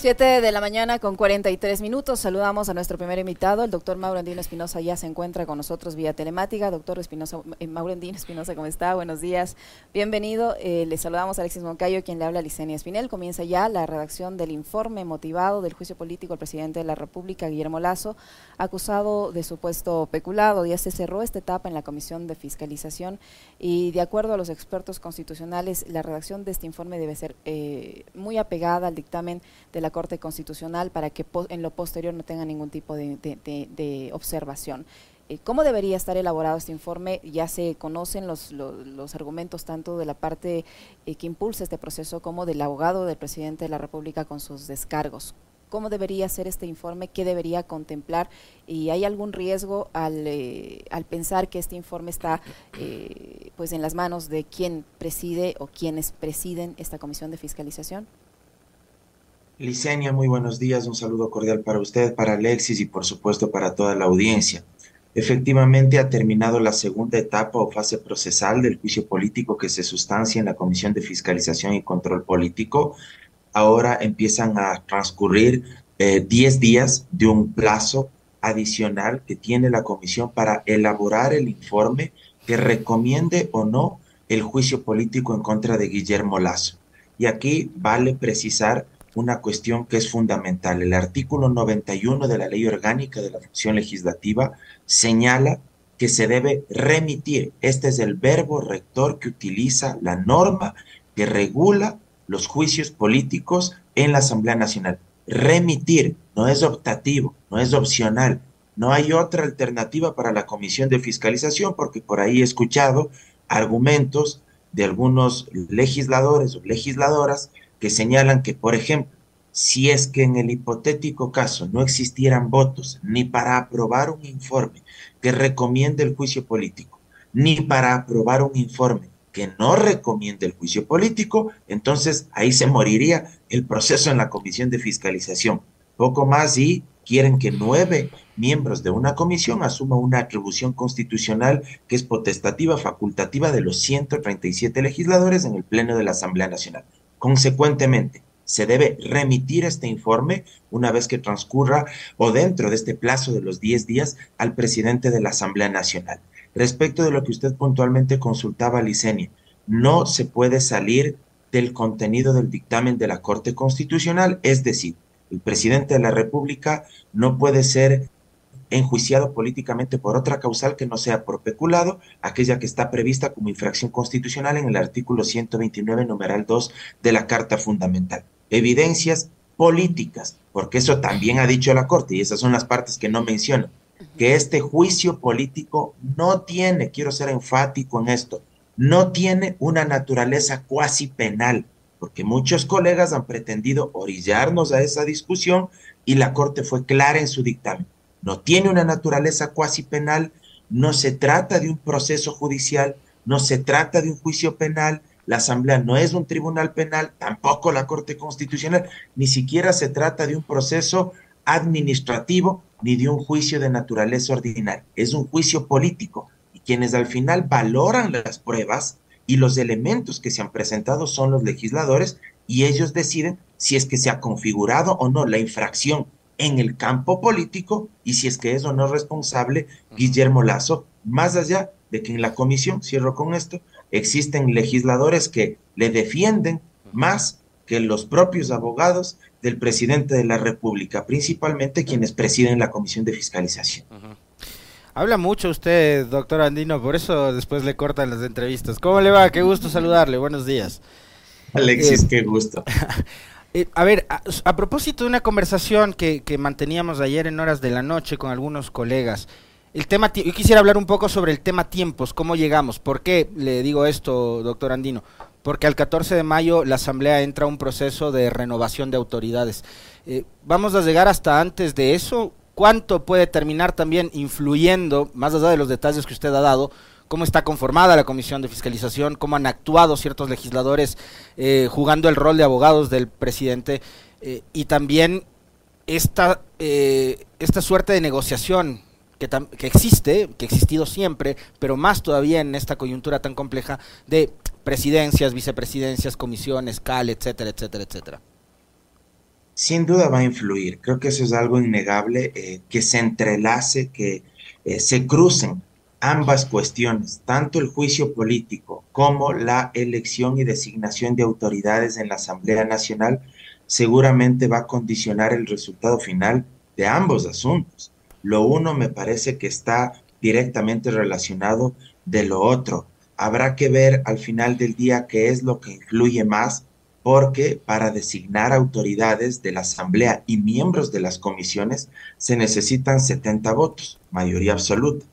7 de la mañana con 43 minutos. Saludamos a nuestro primer invitado, el doctor Maurendino Espinosa. Ya se encuentra con nosotros vía telemática. Doctor Espinosa, eh, Maurendino Espinosa, ¿cómo está? Buenos días. Bienvenido. Eh, le saludamos a Alexis Moncayo, quien le habla a Licenia Espinel. Comienza ya la redacción del informe motivado del juicio político al presidente de la República, Guillermo Lazo, acusado de supuesto peculado. Ya se cerró esta etapa en la Comisión de Fiscalización y, de acuerdo a los expertos constitucionales, la redacción de este informe debe ser eh, muy apegada al dictamen de la Corte Constitucional para que en lo posterior no tenga ningún tipo de, observación. Eh, ¿Cómo debería estar elaborado este informe? Ya se conocen los, los, argumentos tanto de la parte eh, que impulsa este proceso como del abogado del presidente de la República con sus descargos. ¿Cómo debería ser este informe? ¿Qué debería contemplar? ¿Y hay algún riesgo al, eh, al pensar que este informe está pues en las manos de quien preside o quienes presiden esta comisión de fiscalización? Licenia, muy buenos días. Un saludo cordial para usted, para Alexis y por supuesto para toda la audiencia. Efectivamente, ha terminado la segunda etapa o fase procesal del juicio político que se sustancia en la Comisión de Fiscalización y Control Político. Ahora empiezan a transcurrir 10 eh, días de un plazo adicional que tiene la Comisión para elaborar el informe que recomiende o no el juicio político en contra de Guillermo Lazo. Y aquí vale precisar una cuestión que es fundamental. El artículo 91 de la Ley Orgánica de la Función Legislativa señala que se debe remitir. Este es el verbo rector que utiliza la norma que regula los juicios políticos en la Asamblea Nacional. Remitir no es optativo, no es opcional. No hay otra alternativa para la Comisión de Fiscalización porque por ahí he escuchado argumentos de algunos legisladores o legisladoras que señalan que, por ejemplo, si es que en el hipotético caso no existieran votos ni para aprobar un informe que recomiende el juicio político, ni para aprobar un informe que no recomiende el juicio político, entonces ahí se moriría el proceso en la comisión de fiscalización. Poco más y quieren que nueve miembros de una comisión asuman una atribución constitucional que es potestativa, facultativa de los 137 legisladores en el Pleno de la Asamblea Nacional. Consecuentemente, se debe remitir este informe una vez que transcurra o dentro de este plazo de los 10 días al presidente de la Asamblea Nacional. Respecto de lo que usted puntualmente consultaba, Licenia, no se puede salir del contenido del dictamen de la Corte Constitucional, es decir, el presidente de la República no puede ser enjuiciado políticamente por otra causal que no sea por peculado, aquella que está prevista como infracción constitucional en el artículo 129, numeral 2 de la Carta Fundamental. Evidencias políticas, porque eso también ha dicho la Corte, y esas son las partes que no menciono, que este juicio político no tiene, quiero ser enfático en esto, no tiene una naturaleza cuasi penal, porque muchos colegas han pretendido orillarnos a esa discusión y la Corte fue clara en su dictamen no tiene una naturaleza cuasi penal, no se trata de un proceso judicial, no se trata de un juicio penal, la Asamblea no es un tribunal penal, tampoco la Corte Constitucional, ni siquiera se trata de un proceso administrativo ni de un juicio de naturaleza ordinaria, es un juicio político y quienes al final valoran las pruebas y los elementos que se han presentado son los legisladores y ellos deciden si es que se ha configurado o no la infracción en el campo político y si es que eso no es responsable Guillermo Lazo, más allá de que en la comisión, cierro con esto, existen legisladores que le defienden más que los propios abogados del presidente de la República, principalmente quienes presiden la comisión de fiscalización. Habla mucho usted, doctor Andino, por eso después le cortan las entrevistas. ¿Cómo le va? Qué gusto saludarle. Buenos días. Alexis, eh, qué gusto. Eh, a ver, a, propósito de una conversación que, manteníamos ayer en horas de la noche con algunos colegas, el tema, yo quisiera hablar un poco sobre el tema tiempos, cómo llegamos. ¿Por qué le digo esto, doctor Andino? Porque al 14 de mayo la Asamblea entra a un proceso de renovación de autoridades. Eh, ¿Vamos a llegar hasta antes de eso? ¿Cuánto puede terminar también influyendo, más allá de los detalles que usted ha dado, cómo está conformada la comisión de fiscalización, cómo han actuado ciertos legisladores eh, jugando el rol de abogados del presidente eh, y también esta, eh, esta suerte de negociación que, que, existe, que ha existido siempre, pero más todavía en esta coyuntura tan compleja de presidencias, vicepresidencias, comisiones, CAL, etcétera, etcétera, etcétera. sin duda va a influir. Creo que eso es algo innegable, que se entrelace, que se crucen ambas cuestiones, tanto el juicio político como la elección y designación de autoridades en la Asamblea Nacional, seguramente va a condicionar el resultado final de ambos asuntos. Lo uno me parece que está directamente relacionado de lo otro. Habrá que ver al final del día qué es lo que influye más porque para designar autoridades de la Asamblea y miembros de las comisiones se necesitan 70 votos, mayoría absoluta.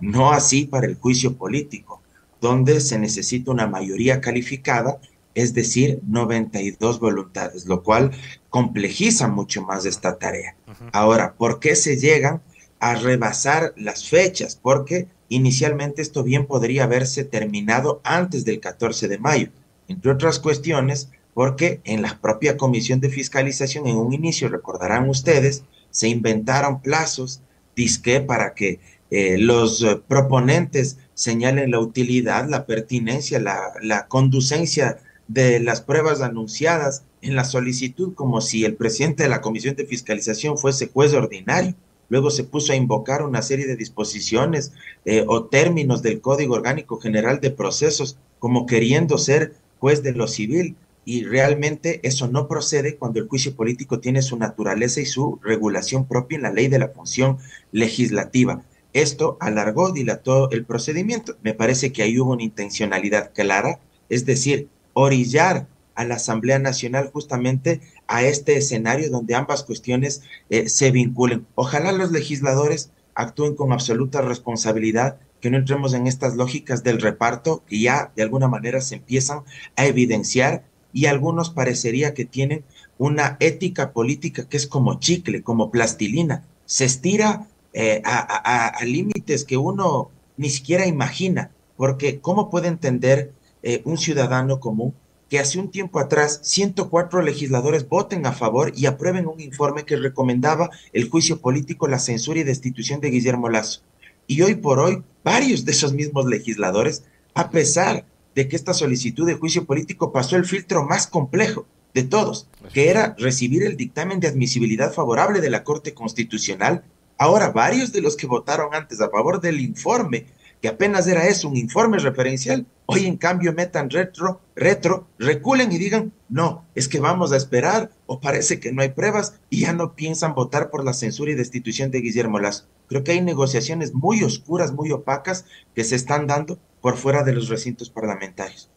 No así para el juicio político, donde se necesita una mayoría calificada, es decir, 92 voluntades, lo cual complejiza mucho más esta tarea. Ahora, ¿por qué se llegan a rebasar las fechas? Porque inicialmente esto bien podría haberse terminado antes del 14 de mayo. Entre otras cuestiones, porque en la propia Comisión de Fiscalización, en un inicio, recordarán ustedes, se inventaron plazos, disque para que eh, los eh, proponentes señalen la utilidad, la pertinencia, la, conducencia de las pruebas anunciadas en la solicitud, como si el presidente de la Comisión de Fiscalización fuese juez ordinario. Luego se puso a invocar una serie de disposiciones eh, o términos del Código Orgánico General de Procesos como queriendo ser juez de lo civil y realmente eso no procede cuando el juicio político tiene su naturaleza y su regulación propia en la ley de la función legislativa. Esto alargó, dilató el procedimiento. Me parece que ahí hubo una intencionalidad clara, es decir, orillar a la Asamblea Nacional justamente a este escenario donde ambas cuestiones eh, se vinculen. Ojalá los legisladores actúen con absoluta responsabilidad, que no entremos en estas lógicas del reparto que ya de alguna manera se empiezan a evidenciar y algunos parecería que tienen una ética política que es como chicle, como plastilina. Se estira eh, a, límites que uno ni siquiera imagina, porque ¿cómo puede entender eh, un ciudadano común que hace un tiempo atrás 104 legisladores voten a favor y aprueben un informe que recomendaba el juicio político, la censura y destitución de Guillermo Lazo? Y hoy por hoy, varios de esos mismos legisladores, a pesar de que esta solicitud de juicio político pasó el filtro más complejo de todos, que era recibir el dictamen de admisibilidad favorable de la Corte Constitucional. Ahora, varios de los que votaron antes a favor del informe, que apenas era eso, un informe referencial, hoy en cambio metan retro, retro, reculen y digan, no, es que vamos a esperar o parece que no hay pruebas y ya no piensan votar por la censura y destitución de Guillermo Lazo. Creo que hay negociaciones muy oscuras, muy opacas que se están dando por fuera de los recintos parlamentarios.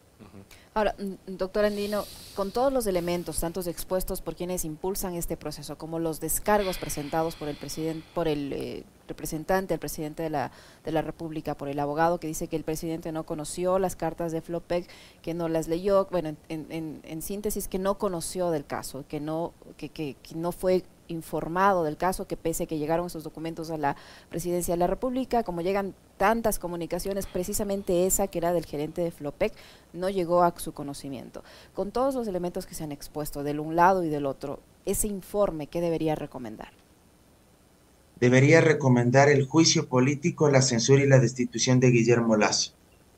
Ahora, mm, doctor Andino, con todos los elementos, tantos expuestos por quienes impulsan este proceso, como los descargos presentados por el presidente, por el eh, representante, el presidente de la, de la República, por el abogado que dice que el presidente no conoció las cartas de Flopec, que no las leyó, bueno, en, en, en síntesis, que no conoció del caso, que no, que, que, que no fue informado del caso, que pese a que llegaron esos documentos a la presidencia de la República, como llegan tantas comunicaciones, precisamente esa que era del gerente de Flopec, no llegó a su conocimiento. Con todos los elementos que se han expuesto del un lado y del otro, ese informe, ¿qué debería recomendar? Debería recomendar el juicio político, la censura y la destitución de Guillermo Lazo.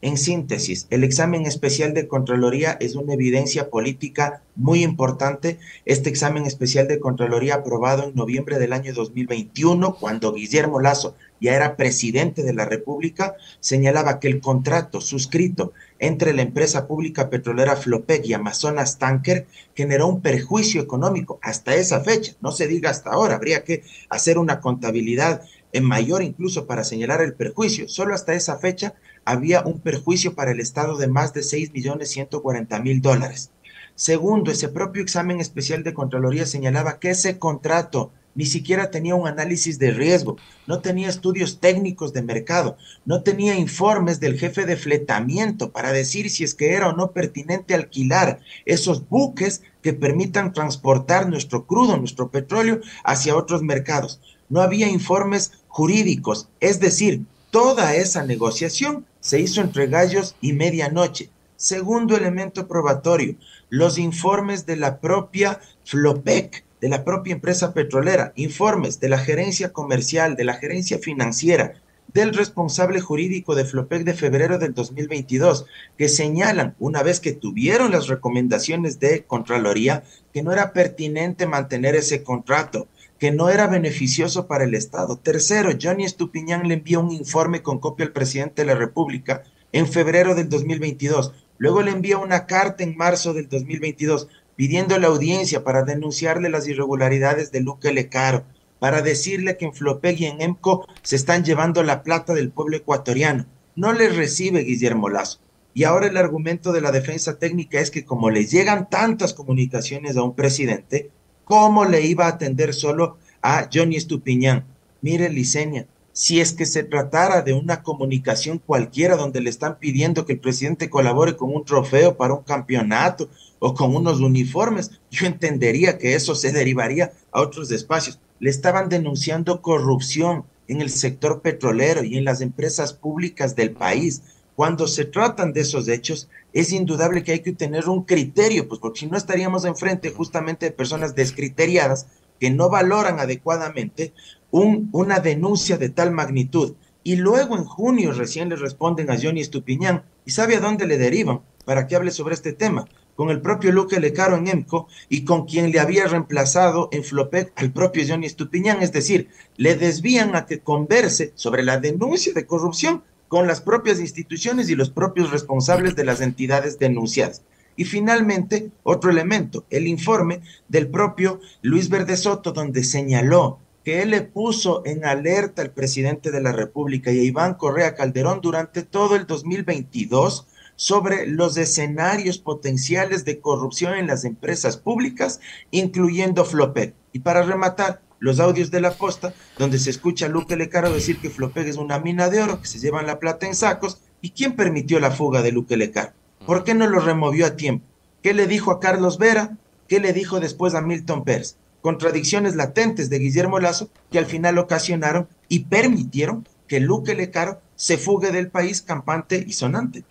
En síntesis, el examen especial de Contraloría es una evidencia política muy importante. Este examen especial de Contraloría aprobado en noviembre del año 2021, cuando Guillermo Lazo ya era presidente de la República, señalaba que el contrato suscrito entre la empresa pública petrolera Flopec y Amazonas Tanker generó un perjuicio económico hasta esa fecha. No se diga hasta ahora, habría que hacer una contabilidad en mayor incluso para señalar el perjuicio. Solo hasta esa fecha había un perjuicio para el Estado de más de 6 millones 140 mil dólares. Segundo, ese propio examen especial de Contraloría señalaba que ese contrato ni siquiera tenía un análisis de riesgo, no tenía estudios técnicos de mercado, no tenía informes del jefe de fletamiento para decir si es que era o no pertinente alquilar esos buques que permitan transportar nuestro crudo, nuestro petróleo hacia otros mercados. No había informes jurídicos, es decir, toda esa negociación se hizo entre gallos y medianoche. Segundo elemento probatorio, los informes de la propia Flopec, de la propia empresa petrolera, informes de la gerencia comercial, de la gerencia financiera, del responsable jurídico de Flopec de febrero del 2022, que señalan, una vez que tuvieron las recomendaciones de Contraloría, que no era pertinente mantener ese contrato, que no era beneficioso para el Estado. Tercero, Johnny Estupiñán le envió un informe con copia al presidente de la República en febrero del 2022. Luego le envía una carta en marzo del 2022 pidiendo la audiencia para denunciarle las irregularidades de Luque Lecaro, para decirle que en Flopeg y en EMCO se están llevando la plata del pueblo ecuatoriano. No le recibe Guillermo Lazo. Y ahora el argumento de la defensa técnica es que como le llegan tantas comunicaciones a un presidente, ¿Cómo le iba a atender solo a Johnny Estupiñán? Mire, Licenia, si es que se tratara de una comunicación cualquiera donde le están pidiendo que el presidente colabore con un trofeo para un campeonato o con unos uniformes, yo entendería que eso se derivaría a otros espacios. Le estaban denunciando corrupción en el sector petrolero y en las empresas públicas del país. Cuando se tratan de esos hechos, es indudable que hay que tener un criterio, pues porque si no estaríamos enfrente justamente de personas descriteriadas que no valoran adecuadamente un, una denuncia de tal magnitud. Y luego en junio recién le responden a Johnny Estupiñán. Y sabe a dónde le derivan para que hable sobre este tema, con el propio Luque Lecaro en EMCO y con quien le había reemplazado en Flopec al propio Johnny Estupiñán, es decir, le desvían a que converse sobre la denuncia de corrupción con las propias instituciones y los propios responsables de las entidades denunciadas. Y finalmente, otro elemento, el informe del propio Luis Verde Soto, donde señaló que él le puso en alerta al presidente de la República y a Iván Correa Calderón durante todo el 2022 sobre los escenarios potenciales de corrupción en las empresas públicas, incluyendo Flopec. Y para rematar, los audios de la costa, donde se escucha a Luque Lecaro decir que Flopeg es una mina de oro, que se llevan la plata en sacos. ¿Y quién permitió la fuga de Luque Lecaro? ¿Por qué no lo removió a tiempo? ¿Qué le dijo a Carlos Vera? ¿Qué le dijo después a Milton Pérez? Contradicciones latentes de Guillermo Lazo que al final ocasionaron y permitieron que Luque Lecaro se fugue del país campante y sonante.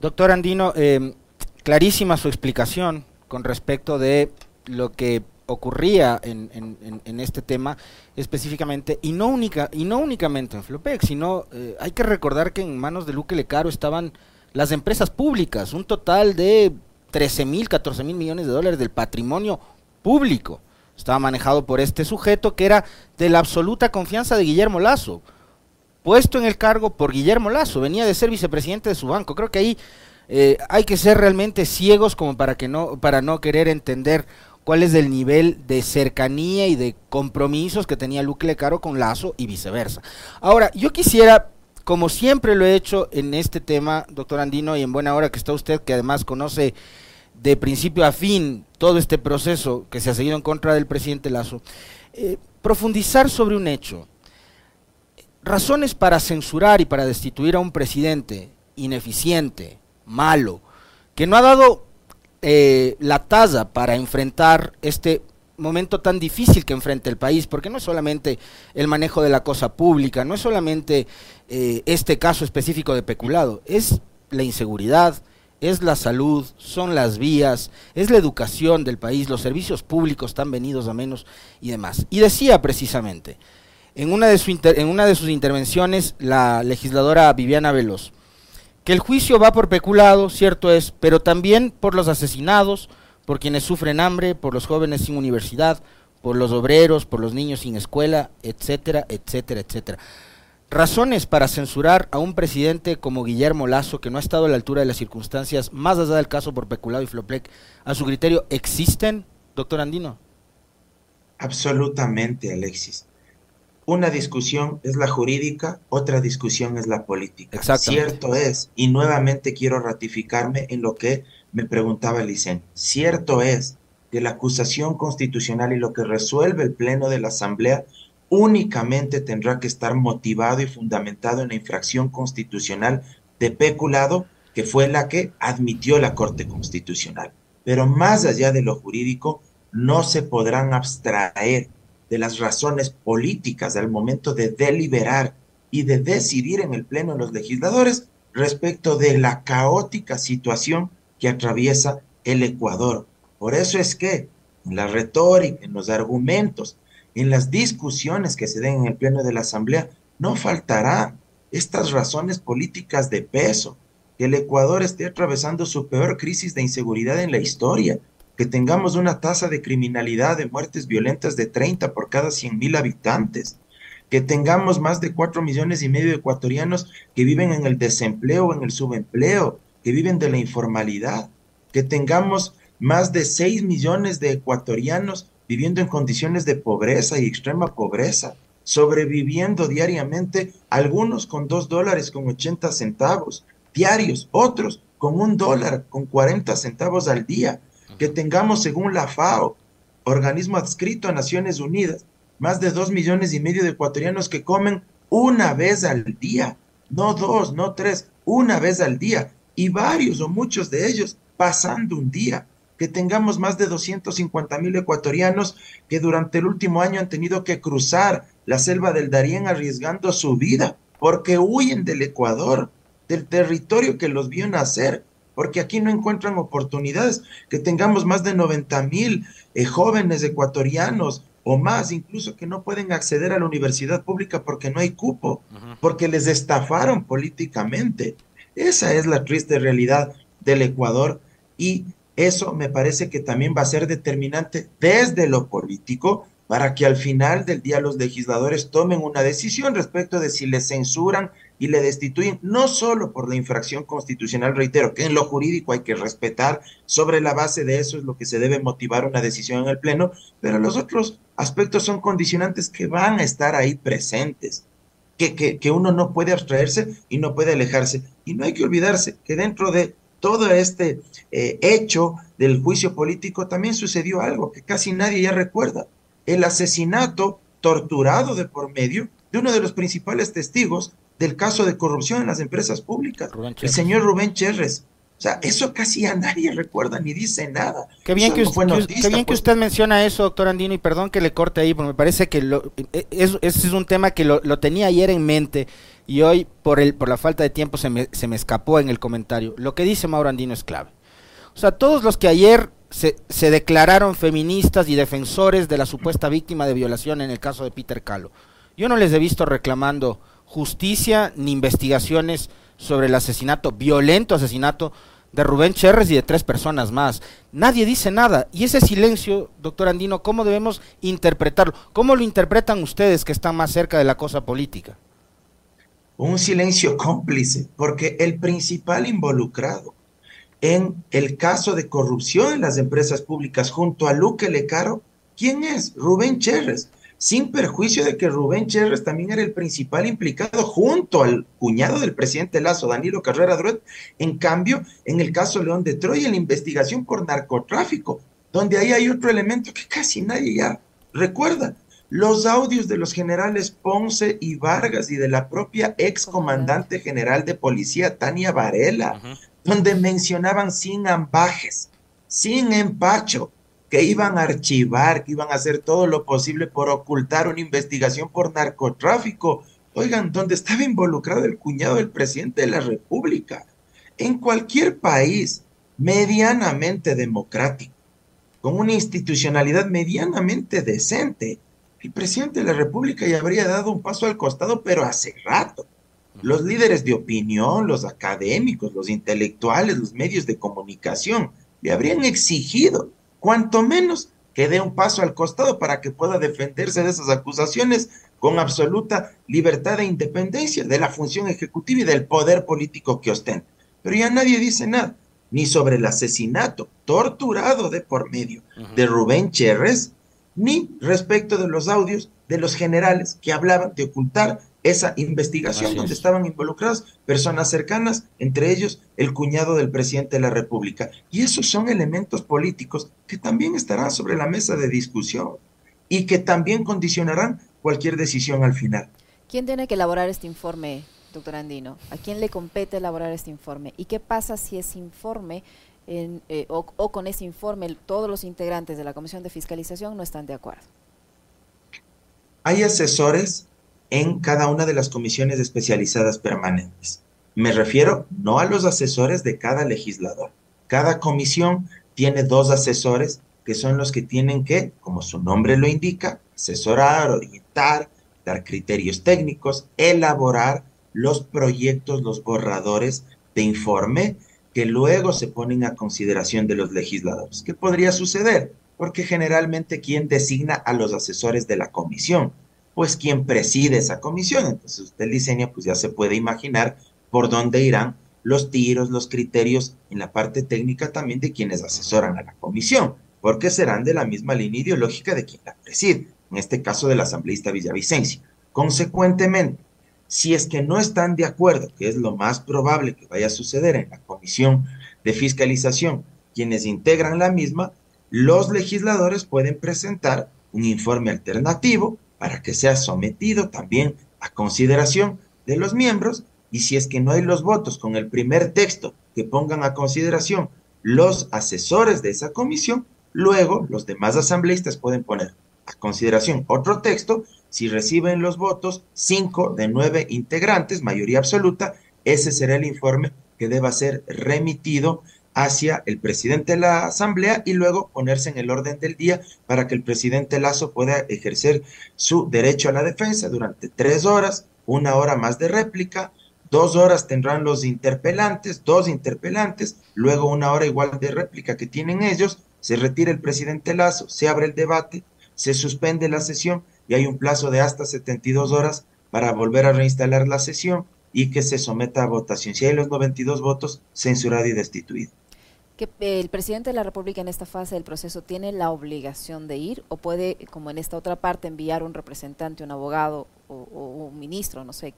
Doctor Andino, eh, clarísima su explicación con respecto de lo que ocurría en, en, este tema específicamente, y no, única, y no únicamente en Flopec, sino eh, hay que recordar que en manos de Luque Lecaro estaban las empresas públicas, un total de 13 mil, 14 mil millones de dólares del patrimonio público. Estaba manejado por este sujeto que era de la absoluta confianza de Guillermo Lazo, puesto en el cargo por Guillermo Lazo, venía de ser vicepresidente de su banco. Creo que ahí eh, hay que ser realmente ciegos como para que no, para no querer entender cuál es el nivel de cercanía y de compromisos que tenía Luque Lecaro con Lazo y viceversa. Ahora, yo quisiera, como siempre lo he hecho en este tema, doctor Andino, y en buena hora que está usted, que además conoce de principio a fin todo este proceso que se ha seguido en contra del presidente Lazo, eh, profundizar sobre un hecho. Razones para censurar y para destituir a un presidente ineficiente, malo, que no ha dado eh, la tasa para enfrentar este momento tan difícil que enfrenta el país, porque no es solamente el manejo de la cosa pública, no es solamente eh, este caso específico de peculado, es la inseguridad, es la salud, son las vías, es la educación del país, los servicios públicos están venidos a menos y demás. Y decía precisamente, en una de, en una de sus intervenciones, la legisladora Viviana Veloz, que el juicio va por peculado, cierto es, pero también por los asesinados, por quienes sufren hambre, por los jóvenes sin universidad, por los obreros, por los niños sin escuela, etcétera, etcétera, etcétera. Razones para censurar a un presidente como Guillermo Lazo, que no ha estado a la altura de las circunstancias, más allá del caso por peculado y Floplec, a su criterio, ¿existen, doctor Andino? Absolutamente, Alexis una discusión es la jurídica, otra discusión es la política. Cierto es, y nuevamente quiero ratificarme en lo que me preguntaba Licen. Cierto es que la acusación constitucional y lo que resuelve el Pleno de la Asamblea únicamente tendrá que estar motivado y fundamentado en la infracción constitucional de peculado, que fue la que admitió la Corte Constitucional. Pero más allá de lo jurídico, no se podrán abstraer de las razones políticas al momento de deliberar y de decidir en el Pleno de los legisladores respecto de la caótica situación que atraviesa el Ecuador. Por eso es que en la retórica, en los argumentos, en las discusiones que se den en el Pleno de la Asamblea, no faltarán estas razones políticas de peso, que el Ecuador esté atravesando su peor crisis de inseguridad en la historia, que tengamos una tasa de criminalidad de muertes violentas de 30 por cada 100 mil habitantes, que tengamos más de 4 millones y medio de ecuatorianos que viven en el desempleo en el subempleo, que viven de la informalidad, que tengamos más de 6 millones de ecuatorianos viviendo en condiciones de pobreza y extrema pobreza, sobreviviendo diariamente, algunos con 2 dólares con 80 centavos diarios, otros con un dólar con 40 centavos al día, que tengamos según la FAO, organismo adscrito a Naciones Unidas, más de 2 millones y medio de ecuatorianos que comen una vez al día, no dos, no tres, una vez al día, y varios o muchos de ellos pasando un día. Que tengamos más de 250 mil ecuatorianos que durante el último año han tenido que cruzar la selva del Darién arriesgando su vida porque huyen del Ecuador, del territorio que los vio nacer, porque aquí no encuentran oportunidades, que tengamos más de 90 mil eh, jóvenes ecuatorianos o más, incluso que no pueden acceder a la universidad pública porque no hay cupo, porque les estafaron políticamente. Esa es la triste realidad del Ecuador y eso me parece que también va a ser determinante desde lo político para que al final del día los legisladores tomen una decisión respecto de si le censuran y le destituyen, no solo por la infracción constitucional, reitero, que en lo jurídico hay que respetar, sobre la base de eso es lo que se debe motivar una decisión en el Pleno, pero los otros aspectos son condicionantes que van a estar ahí presentes, que, que, que uno no puede abstraerse y no puede alejarse. Y no hay que olvidarse que dentro de todo este eh, hecho del juicio político también sucedió algo que casi nadie ya recuerda. El asesinato torturado de por medio de uno de los principales testigos del caso de corrupción en las empresas públicas, el señor Rubén Cherres. O sea, eso casi a nadie recuerda ni dice nada. Qué bien, que, bien que usted menciona eso, doctor Andino, y perdón que le corte ahí, porque me parece que lo, e, ese es un tema que lo, lo tenía ayer en mente y hoy por, el, por la falta de tiempo se me, se me escapó en el comentario. Lo que dice Mauro Andino es clave. O sea, todos los que ayer se, se, declararon feministas y defensores de la supuesta víctima de violación en el caso de Peter Calo, yo no les he visto reclamando justicia ni investigaciones sobre el asesinato, violento asesinato de Rubén Cherres y de tres personas más. Nadie dice nada. Y ese silencio, doctor Andino, ¿cómo debemos interpretarlo? ¿Cómo lo interpretan ustedes que están más cerca de la cosa política? un silencio cómplice, porque el principal involucrado en el caso de corrupción en las empresas públicas junto a Luque Lecaro, ¿quién es? Rubén Cherres. Sin perjuicio de que Rubén Cherres también era el principal implicado junto al cuñado del presidente Lazo, Danilo Carrera Druet. En cambio, en el caso León de Troya, la investigación por narcotráfico, donde ahí hay otro elemento que casi nadie ya recuerda, los audios de los generales Ponce y Vargas y de la propia ex comandante general de policía Tania Varela, donde mencionaban sin ambajes, sin empacho, que iban a archivar, que iban a hacer todo lo posible por ocultar una investigación por narcotráfico. Oigan, donde estaba involucrado el cuñado del presidente de la República. En cualquier país medianamente democrático, con una institucionalidad medianamente decente, el presidente de la República ya habría dado un paso al costado, pero hace rato. Los líderes de opinión, los académicos, los intelectuales, los medios de comunicación, le habrían exigido, cuanto menos, que dé un paso al costado para que pueda defenderse de esas acusaciones con absoluta libertad e independencia de la función ejecutiva y del poder político que ostenta. Pero ya nadie dice nada, ni sobre el asesinato torturado de por medio de Rubén Cherres, ni respecto de los audios de los generales que hablaban de ocultar esa investigación donde estaban involucradas personas cercanas, entre ellos el cuñado del presidente de la República. Y esos son elementos políticos que también estarán sobre la mesa de discusión y que también condicionarán cualquier decisión al final. ¿Quién tiene que elaborar este informe, doctor Andino? ¿A quién le compete elaborar este informe? ¿Y qué pasa si ese informe eh, o, con ese informe todos los integrantes de la Comisión de Fiscalización no están de acuerdo? Hay asesores en cada una de las comisiones especializadas permanentes. Me refiero no a los asesores de cada legislador. Cada comisión tiene dos asesores que son los que tienen que, como su nombre lo indica, asesorar, orientar, dar criterios técnicos, elaborar los proyectos, los borradores de informe que luego se ponen a consideración de los legisladores. ¿Qué podría suceder? Porque generalmente quien designa a los asesores de la comisión, pues quien preside esa comisión. Entonces usted diseña, pues ya se puede imaginar por dónde irán los tiros, los criterios en la parte técnica también de quienes asesoran a la comisión, porque serán de la misma línea ideológica de quien la preside, en este caso del asambleísta Villavicencio. Consecuentemente, si es que no están de acuerdo, que es lo más probable que vaya a suceder en la comisión de fiscalización, quienes integran la misma, los legisladores pueden presentar un informe alternativo para que sea sometido también a consideración de los miembros y si es que no hay los votos con el primer texto que pongan a consideración los asesores de esa comisión, luego los demás asambleístas pueden poner a consideración otro texto. Si reciben los votos, cinco de nueve integrantes, mayoría absoluta, ese será el informe que deba ser remitido hacia el presidente de la Asamblea y luego ponerse en el orden del día para que el presidente Lazo pueda ejercer su derecho a la defensa durante tres horas, una hora más de réplica, Dos horas tendrán los interpelantes, dos interpelantes, luego una hora igual de réplica que tienen ellos, se retira el presidente Lazo, se abre el debate, se suspende la sesión y hay un plazo de hasta 72 horas para volver a reinstalar la sesión y que se someta a votación. Si hay los 92 votos, censurado y destituido. ¿Que el presidente de la República en esta fase del proceso tiene la obligación de ir o puede, como en esta otra parte, enviar un representante, un abogado o, o un ministro, no sé,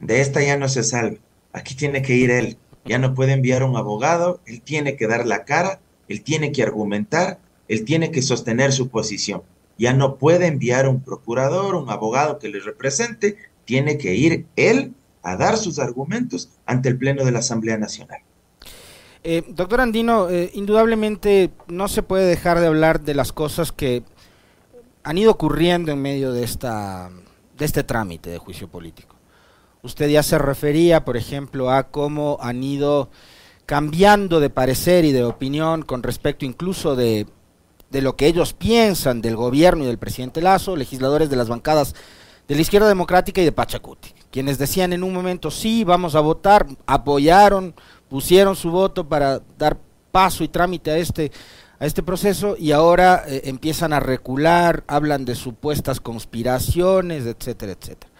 de esta ya no se salva. Aquí tiene que ir él. Ya no puede enviar un abogado, él tiene que dar la cara, él tiene que argumentar, él tiene que sostener su posición. Ya no puede enviar un procurador, un abogado que le represente, tiene que ir él a dar sus argumentos ante el Pleno de la Asamblea Nacional. Eh, doctor Andino, eh, indudablemente no se puede dejar de hablar de las cosas que han ido ocurriendo en medio de, esta, de este trámite de juicio político. Usted ya se refería, por ejemplo, a cómo han ido cambiando de parecer y de opinión con respecto incluso de, lo que ellos piensan del gobierno y del presidente Lazo, legisladores de las bancadas de la izquierda democrática y de Pachacuti, quienes decían en un momento sí, vamos a votar, apoyaron, pusieron su voto para dar paso y trámite a este a este proceso y ahora eh, empiezan a recular, hablan de supuestas conspiraciones, etcétera, etcétera.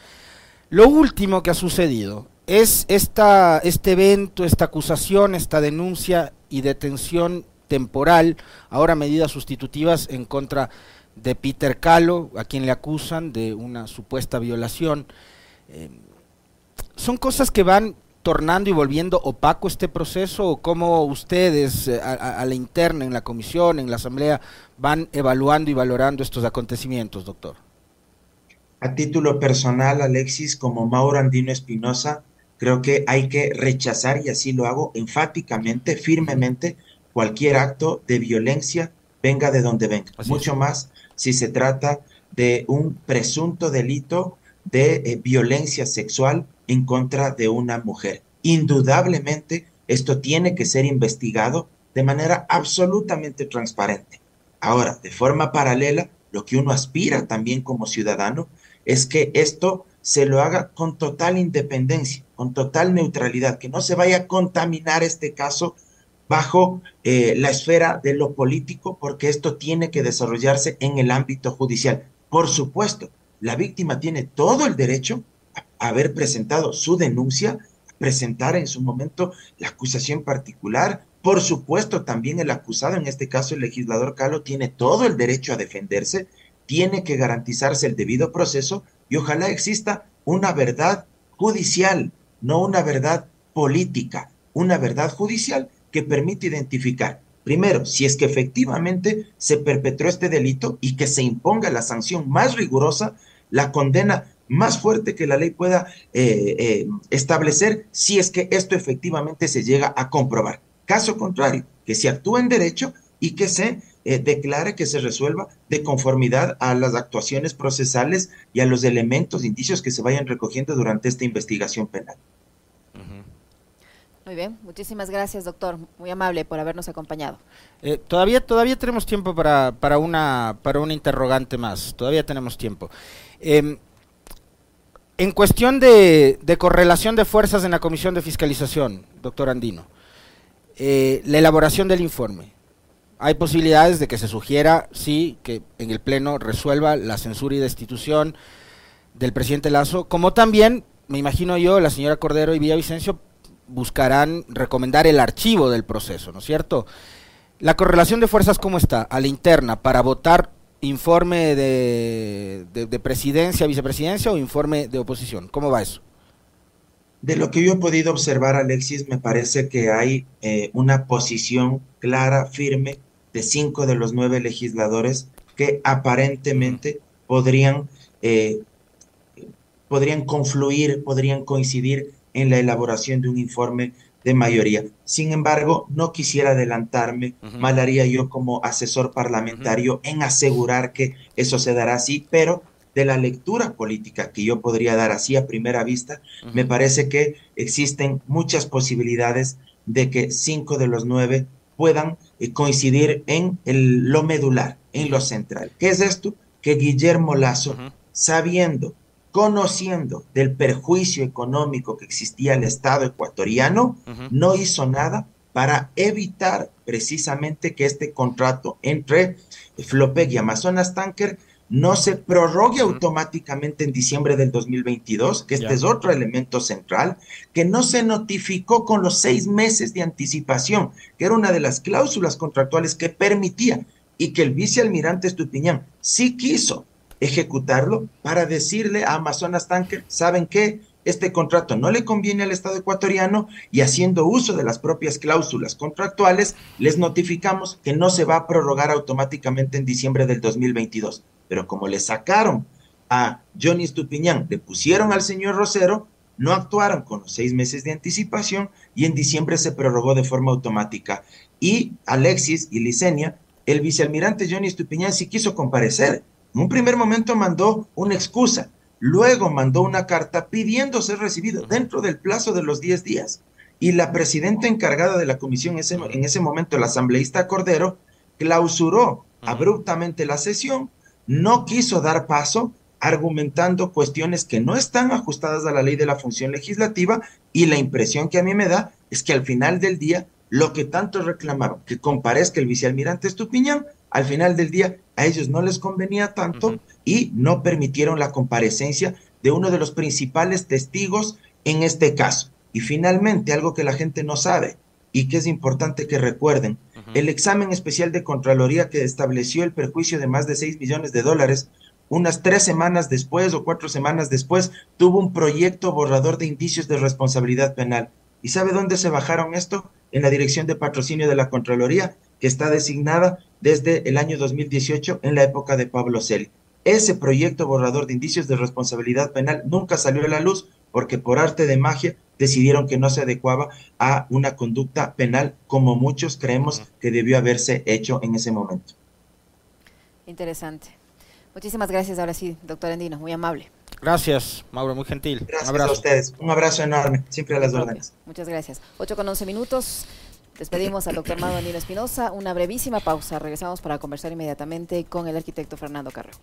Lo último que ha sucedido es esta, este evento, esta acusación, esta denuncia y detención temporal, ahora medidas sustitutivas en contra de Peter Calo, a quien le acusan de una supuesta violación. Eh, ¿Son cosas que van tornando y volviendo opaco este proceso o cómo ustedes eh, a, la interna, en la comisión, en la asamblea, van evaluando y valorando estos acontecimientos, doctor? A título personal, Alexis, como Mauro Andino Espinosa, creo que hay que rechazar, y así lo hago enfáticamente, firmemente, cualquier acto de violencia, venga de donde venga. Mucho más si se trata de un presunto delito de eh, violencia sexual en contra de una mujer. Indudablemente, esto tiene que ser investigado de manera absolutamente transparente. Ahora, de forma paralela, lo que uno aspira también como ciudadano es que esto se lo haga con total independencia, con total neutralidad, que no se vaya a contaminar este caso bajo eh, la esfera de lo político, porque esto tiene que desarrollarse en el ámbito judicial. Por supuesto, la víctima tiene todo el derecho haber presentado su denuncia, presentar en su momento la acusación particular. Por supuesto, también el acusado, en este caso el legislador Calo, tiene todo el derecho a defenderse tiene que garantizarse el debido proceso y ojalá exista una verdad judicial, no una verdad política, una verdad judicial que permite identificar, primero, si es que efectivamente se perpetró este delito y que se imponga la sanción más rigurosa, la condena más fuerte que la ley pueda eh, eh, establecer si es que esto efectivamente se llega a comprobar. Caso contrario, que se actúe en derecho y que se eh, declare que se resuelva de conformidad a las actuaciones procesales y a los elementos, indicios que se vayan recogiendo durante esta investigación penal. Muy bien, muchísimas gracias, doctor. Muy amable por habernos acompañado. Eh, todavía, todavía tenemos tiempo para, para, una, para una interrogante más. Todavía tenemos tiempo. Em, en cuestión de, correlación de fuerzas en la Comisión de Fiscalización, doctor Andino, eh, la elaboración del informe. Hay posibilidades de que se sugiera, sí, que en el Pleno resuelva la censura y destitución del presidente Lazo, como también, me imagino yo, la señora Cordero y Villavicencio buscarán recomendar el archivo del proceso, ¿no es cierto? La correlación de fuerzas, ¿cómo está? A la interna, para votar informe de, de, presidencia, vicepresidencia o informe de oposición? ¿Cómo va eso? De lo que yo he podido observar, Alexis, me parece que hay eh, una posición clara, firme, de cinco de los nueve legisladores que aparentemente podrían, eh, podrían confluir, podrían coincidir en la elaboración de un informe de mayoría. Sin embargo, no quisiera adelantarme, mal haría yo como asesor parlamentario en asegurar que eso se dará así, pero de la lectura política que yo podría dar así a primera vista, me parece que existen muchas posibilidades de que cinco de los nueve puedan eh, coincidir en lo medular, en lo central. ¿Qué es esto? Que Guillermo Lazo, sabiendo conociendo del perjuicio económico que existía el Estado ecuatoriano, no hizo nada para evitar precisamente que este contrato entre Flopec y Amazonas Tanker no se prorrogue automáticamente en diciembre del 2022, que este es otro elemento central, que no se notificó con los seis meses de anticipación, que era una de las cláusulas contractuales que permitía y que el vicealmirante Estupiñán sí quiso ejecutarlo para decirle a Amazonas Tanker, ¿saben qué? Este contrato no le conviene al Estado ecuatoriano y haciendo uso de las propias cláusulas contractuales, les notificamos que no se va a prorrogar automáticamente en diciembre del 2022. Pero como le sacaron a Johnny Stupiñán, le pusieron al señor Rosero, no actuaron con los seis meses de anticipación y en diciembre se prorrogó de forma automática. Y Alexis y Licenia, el vicealmirante Johnny Stupiñán sí quiso comparecer en un primer momento mandó una excusa, luego mandó una carta pidiendo ser recibido dentro del plazo de los 10 días. Y la presidenta encargada de la comisión en ese momento, el asambleísta Cordero, clausuró abruptamente la sesión, no quiso dar paso argumentando cuestiones que no están ajustadas a la ley de la función legislativa y la impresión que a mí me da es que al final del día lo que tanto reclamaron, que comparezca el vicealmirante Estupiñán, al final del día a ellos no les convenía tanto y no permitieron la comparecencia de uno de los principales testigos en este caso. Y finalmente, algo que la gente no sabe y que es importante que recuerden, el examen especial de Contraloría que estableció el perjuicio de más de 6 millones de dólares, unas tres semanas después o cuatro semanas después, tuvo un proyecto borrador de indicios de responsabilidad penal. ¿Y sabe dónde se bajaron esto? En la Dirección de Patrocinio de la Contraloría, que está designada desde el año 2018 en la época de Pablo Celi. Ese proyecto borrador de indicios de responsabilidad penal nunca salió a la luz porque por arte de magia decidieron que no se adecuaba a una conducta penal como muchos creemos que debió haberse hecho en ese momento. Interesante. Muchísimas gracias ahora sí, doctor Andino, muy amable. Gracias, Mauro, muy gentil. Gracias a ustedes. Un abrazo enorme, siempre a las órdenes. Muchas gracias. 8 con 11 minutos. Despedimos al doctor Manuel Espinosa. Una brevísima pausa. Regresamos para conversar inmediatamente con el arquitecto Fernando Carreo.